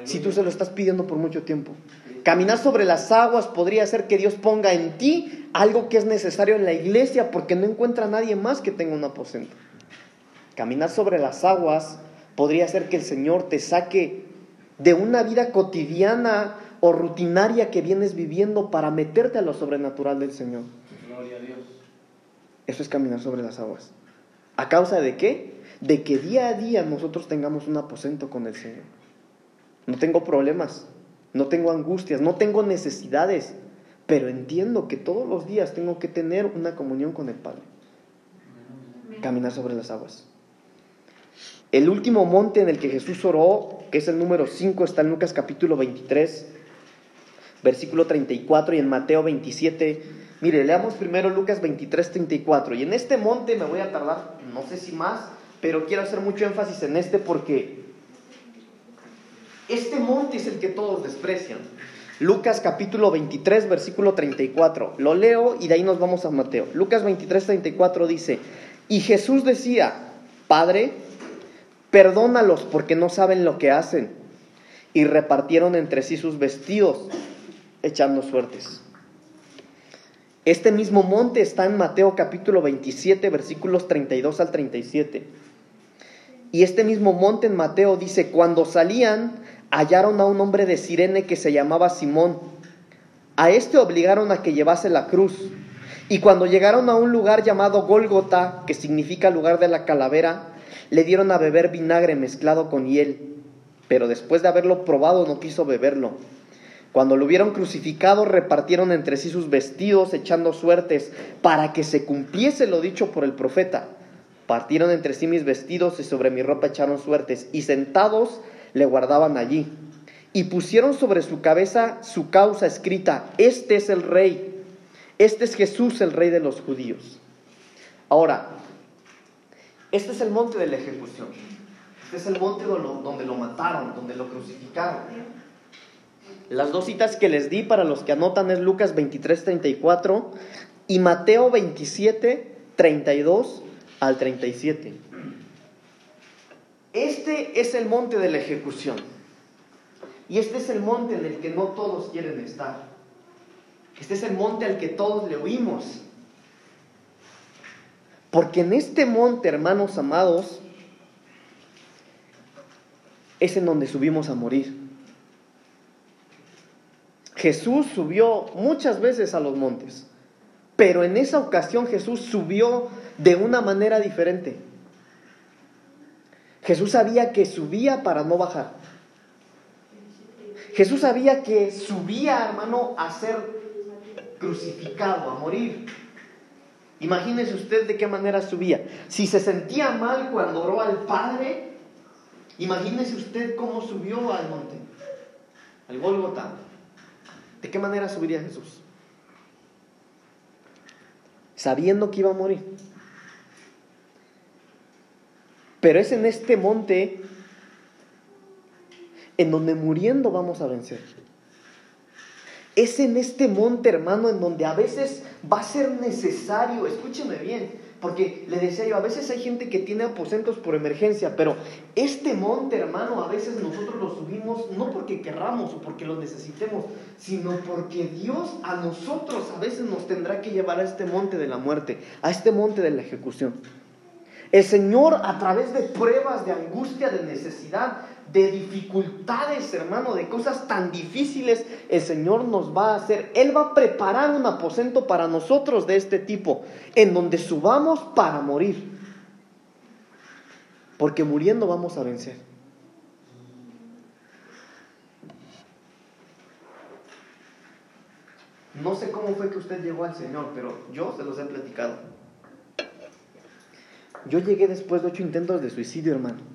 si tú se lo estás pidiendo por mucho tiempo. Caminar sobre las aguas podría ser que Dios ponga en ti algo que es necesario en la iglesia porque no encuentra a nadie más que tenga un aposento. Caminar sobre las aguas podría ser que el Señor te saque de una vida cotidiana o rutinaria que vienes viviendo para meterte a lo sobrenatural del Señor. Gloria a Dios. Eso es caminar sobre las aguas. ¿A causa de qué? De que día a día nosotros tengamos un aposento con el Señor. No tengo problemas, no tengo angustias, no tengo necesidades, pero entiendo que todos los días tengo que tener una comunión con el Padre. Caminar sobre las aguas. El último monte en el que Jesús oró, que es el número 5, está en Lucas capítulo 23, versículo 34 y en Mateo 27, Mire, leamos primero Lucas 23, 34. Y en este monte me voy a tardar, no sé si más, pero quiero hacer mucho énfasis en este porque este monte es el que todos desprecian. Lucas capítulo 23, versículo 34. Lo leo y de ahí nos vamos a Mateo. Lucas 23, 34 dice, y Jesús decía, Padre, perdónalos porque no saben lo que hacen. Y repartieron entre sí sus vestidos, echando suertes. Este mismo monte está en Mateo capítulo 27, versículos 32 al 37. Y este mismo monte en Mateo dice, cuando salían, hallaron a un hombre de Sirene que se llamaba Simón. A este obligaron a que llevase la cruz. Y cuando llegaron a un lugar llamado Gólgota, que significa lugar de la calavera, le dieron a beber vinagre mezclado con hiel. Pero después de haberlo probado no quiso beberlo. Cuando lo hubieron crucificado, repartieron entre sí sus vestidos, echando suertes, para que se cumpliese lo dicho por el profeta. Partieron entre sí mis vestidos y sobre mi ropa echaron suertes, y sentados le guardaban allí. Y pusieron sobre su cabeza su causa escrita, este es el rey, este es Jesús, el rey de los judíos. Ahora, este es el monte de la ejecución, este es el monte donde lo mataron, donde lo crucificaron. Las dos citas que les di para los que anotan es Lucas 23, 34 y Mateo 27, 32 al 37. Este es el monte de la ejecución. Y este es el monte en el que no todos quieren estar. Este es el monte al que todos le oímos. Porque en este monte, hermanos amados, es en donde subimos a morir. Jesús subió muchas veces a los montes, pero en esa ocasión Jesús subió de una manera diferente. Jesús sabía que subía para no bajar. Jesús sabía que subía, hermano, a ser crucificado, a morir. Imagínese usted de qué manera subía. Si se sentía mal cuando oró al Padre, imagínese usted cómo subió al monte, al Golgotha. ¿De qué manera subiría Jesús? Sabiendo que iba a morir. Pero es en este monte en donde muriendo vamos a vencer. Es en este monte, hermano, en donde a veces va a ser necesario, escúcheme bien, porque le decía yo, a veces hay gente que tiene aposentos por emergencia, pero este monte, hermano, a veces nosotros lo subimos no porque querramos o porque lo necesitemos, sino porque Dios a nosotros a veces nos tendrá que llevar a este monte de la muerte, a este monte de la ejecución. El Señor a través de pruebas, de angustia, de necesidad, de dificultades, hermano, de cosas tan difíciles, el Señor nos va a hacer. Él va a preparar un aposento para nosotros de este tipo, en donde subamos para morir. Porque muriendo vamos a vencer. No sé cómo fue que usted llegó al Señor, pero yo se los he platicado. Yo llegué después de ocho intentos de suicidio, hermano.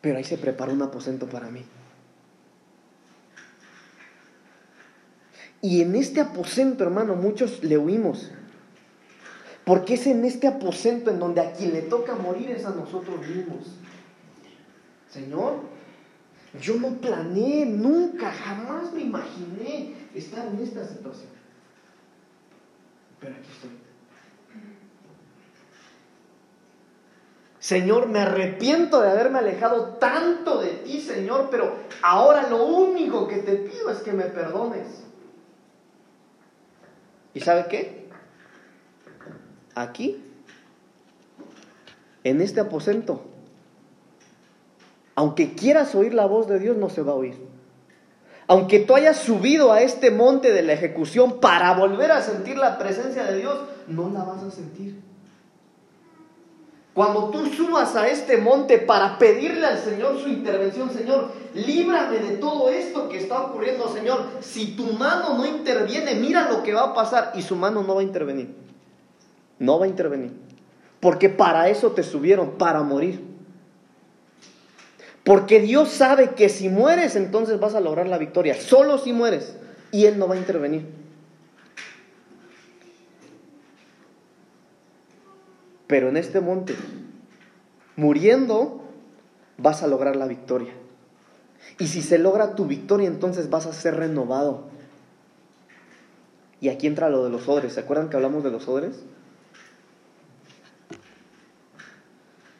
Pero ahí se preparó un aposento para mí. Y en este aposento, hermano, muchos le huimos. Porque es en este aposento en donde a quien le toca morir es a nosotros mismos. Señor, yo no planeé nunca, jamás me imaginé estar en esta situación. Pero aquí estoy. Señor, me arrepiento de haberme alejado tanto de ti, Señor, pero ahora lo único que te pido es que me perdones. ¿Y sabe qué? Aquí, en este aposento, aunque quieras oír la voz de Dios, no se va a oír. Aunque tú hayas subido a este monte de la ejecución para volver a sentir la presencia de Dios, no la vas a sentir. Cuando tú subas a este monte para pedirle al Señor su intervención, Señor, líbrame de todo esto que está ocurriendo, Señor. Si tu mano no interviene, mira lo que va a pasar y su mano no va a intervenir. No va a intervenir. Porque para eso te subieron, para morir. Porque Dios sabe que si mueres, entonces vas a lograr la victoria. Solo si mueres. Y Él no va a intervenir. Pero en este monte, muriendo, vas a lograr la victoria. Y si se logra tu victoria, entonces vas a ser renovado. Y aquí entra lo de los odres. ¿Se acuerdan que hablamos de los odres?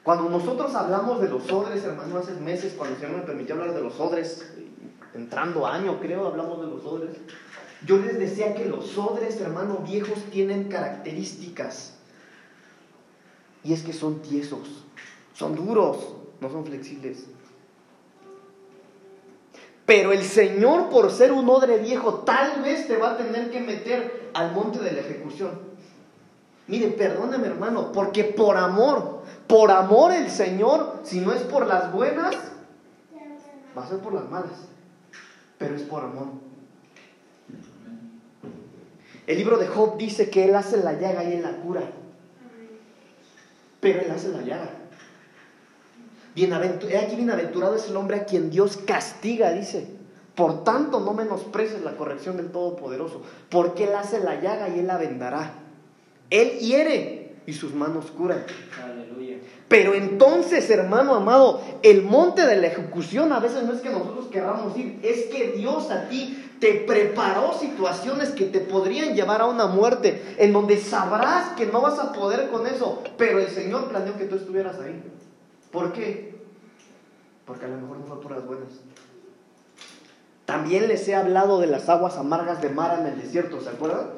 Cuando nosotros hablamos de los odres, hermano, hace meses, cuando el Señor me permitió hablar de los odres, entrando año creo, hablamos de los odres. Yo les decía que los odres, hermano, viejos tienen características y es que son tiesos, son duros, no son flexibles. Pero el Señor, por ser un odre viejo, tal vez te va a tener que meter al monte de la ejecución. Mire, perdóneme hermano, porque por amor, por amor el Señor, si no es por las buenas, va a ser por las malas. Pero es por amor. El libro de Job dice que Él hace la llaga y Él la cura pero él hace la llaga. He aquí bienaventurado es el hombre a quien Dios castiga, dice. Por tanto, no menosprecies la corrección del Todopoderoso, porque Él hace la llaga y Él la vendará. Él hiere y sus manos curan. Aleluya. Pero entonces, hermano amado, el monte de la ejecución a veces no es que nosotros querramos ir, es que Dios a ti te preparó situaciones que te podrían llevar a una muerte, en donde sabrás que no vas a poder con eso, pero el Señor planeó que tú estuvieras ahí. ¿Por qué? Porque a lo mejor no fue por las buenas. También les he hablado de las aguas amargas de Mara en el desierto, ¿se acuerdan?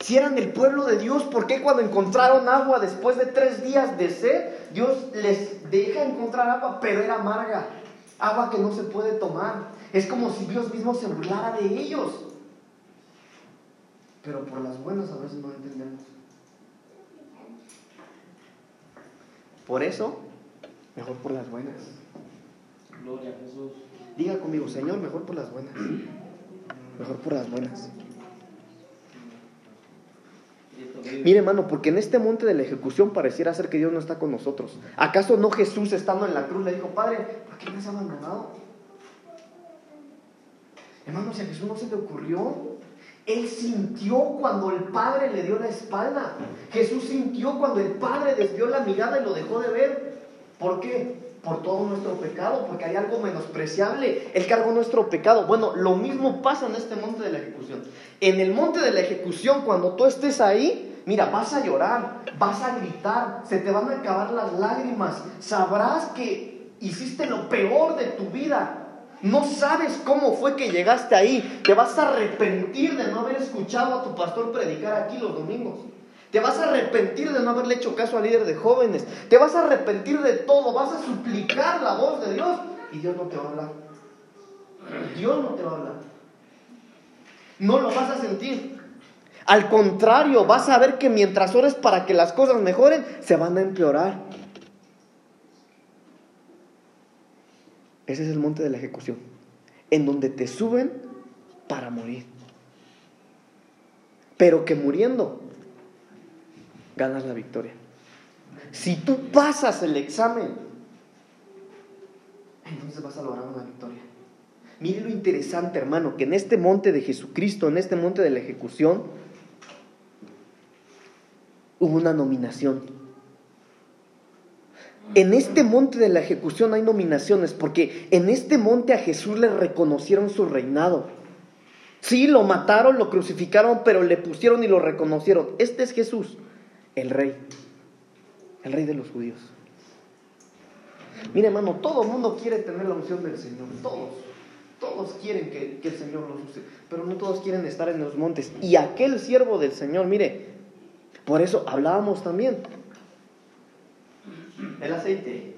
Si eran el pueblo de Dios, ¿por qué cuando encontraron agua después de tres días de sed, Dios les deja encontrar agua, pero era amarga? Agua que no se puede tomar. Es como si Dios mismo se burlara de ellos. Pero por las buenas a veces no entendemos. Por eso, mejor por las buenas. Gloria a Jesús. Diga conmigo, Señor, mejor por las buenas. Mejor por las buenas. Mire, hermano, porque en este monte de la ejecución pareciera ser que Dios no está con nosotros. ¿Acaso no Jesús estando en la cruz le dijo, Padre, ¿por qué me has abandonado? Hermano, si a Jesús no se le ocurrió, Él sintió cuando el Padre le dio la espalda. Jesús sintió cuando el Padre desvió la mirada y lo dejó de ver. ¿Por qué? Por todo nuestro pecado, porque hay algo menospreciable. Él cargó nuestro pecado. Bueno, lo mismo pasa en este monte de la ejecución. En el monte de la ejecución, cuando tú estés ahí, mira, vas a llorar, vas a gritar, se te van a acabar las lágrimas, sabrás que hiciste lo peor de tu vida. No sabes cómo fue que llegaste ahí. Te vas a arrepentir de no haber escuchado a tu pastor predicar aquí los domingos. Te vas a arrepentir de no haberle hecho caso al líder de jóvenes. Te vas a arrepentir de todo. Vas a suplicar la voz de Dios y Dios no te va a hablar. Dios no te va a hablar. No lo vas a sentir. Al contrario, vas a ver que mientras ores para que las cosas mejoren, se van a empeorar. Ese es el monte de la ejecución, en donde te suben para morir. Pero que muriendo ganas la victoria. Si tú pasas el examen, entonces vas a lograr una victoria. Mire lo interesante, hermano, que en este monte de Jesucristo, en este monte de la ejecución, hubo una nominación. En este monte de la ejecución hay nominaciones porque en este monte a Jesús le reconocieron su reinado. Sí, lo mataron, lo crucificaron, pero le pusieron y lo reconocieron. Este es Jesús el rey, el rey de los judíos. Mire, hermano, todo el mundo quiere tener la unción del Señor, todos. Todos quieren que, el Señor los use, pero no todos quieren estar en los montes. Y aquel siervo del Señor, mire, por eso hablábamos también. El aceite,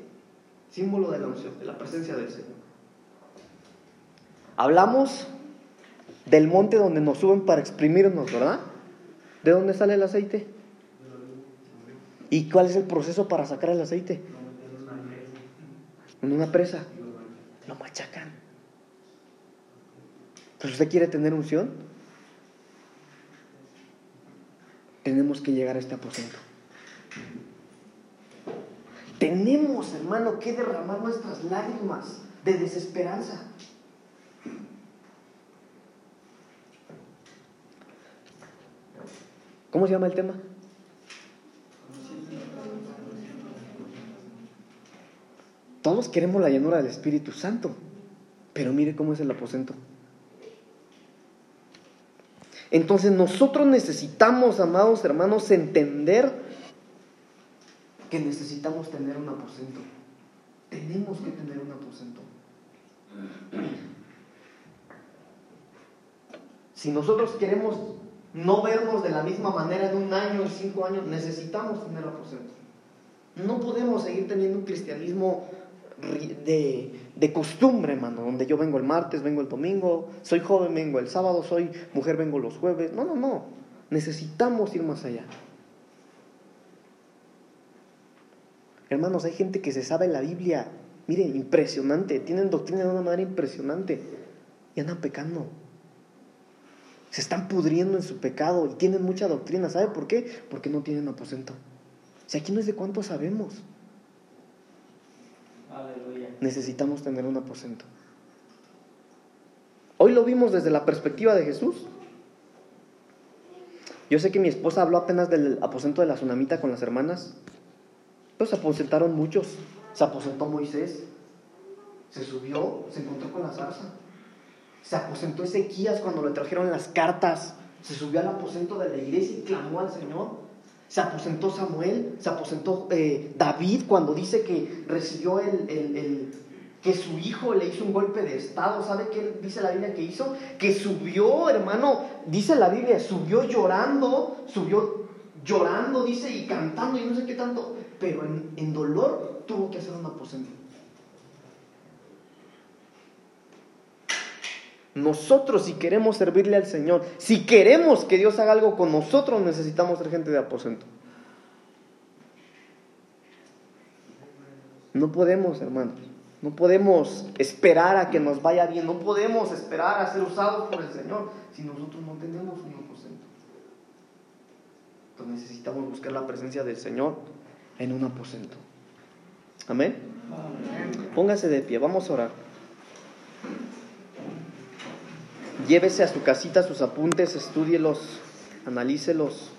símbolo de la unción, de la presencia del Señor. Hablamos del monte donde nos suben para exprimirnos, ¿verdad? ¿De dónde sale el aceite? ¿Y cuál es el proceso para sacar el aceite? En una presa. Lo machacan. Pero usted quiere tener unción, tenemos que llegar a este aposento. Tenemos, hermano, que derramar nuestras lágrimas de desesperanza. ¿Cómo se llama el tema? Todos queremos la llanura del Espíritu Santo, pero mire cómo es el aposento. Entonces nosotros necesitamos, amados hermanos, entender que necesitamos tener un aposento. Tenemos que tener un aposento. Si nosotros queremos no vernos de la misma manera en un año, cinco años, necesitamos tener aposento. No podemos seguir teniendo un cristianismo de, costumbre, hermano, donde yo vengo el martes, vengo el domingo, soy joven, vengo el sábado, soy mujer, vengo los jueves. No, no, no. Necesitamos ir más allá. Hermanos, hay gente que se sabe la Biblia, miren, impresionante, tienen doctrina de una manera impresionante y andan pecando. Se están pudriendo en su pecado y tienen mucha doctrina. ¿Sabe por qué? Porque no tienen aposento. Si aquí no es de cuánto sabemos necesitamos tener un aposento. Hoy lo vimos desde la perspectiva de Jesús. Yo sé que mi esposa habló apenas del aposento de la tsunamita con las hermanas, pero se aposentaron muchos. Se aposentó Moisés, se subió, se encontró con la zarza. Se aposentó Ezequías cuando le trajeron las cartas. Se subió al aposento de la iglesia y clamó al Señor. Se aposentó Samuel, se aposentó eh, David cuando dice que recibió el, que su hijo le hizo un golpe de estado. ¿Sabe qué dice la Biblia que hizo? Que subió, hermano, dice la Biblia, subió llorando, subió llorando, dice, y cantando y no sé qué tanto, pero en, en dolor tuvo que hacer un aposento. Nosotros si queremos servirle al Señor, si queremos que Dios haga algo con nosotros, necesitamos ser gente de aposento. No podemos, hermanos, no podemos esperar a que nos vaya bien, no podemos esperar a ser usados por el Señor si nosotros no tenemos un aposento. Entonces necesitamos buscar la presencia del Señor en un aposento. Amén. Póngase de pie, vamos a orar. Llévese a su casita sus apuntes, estudielos, analícelos.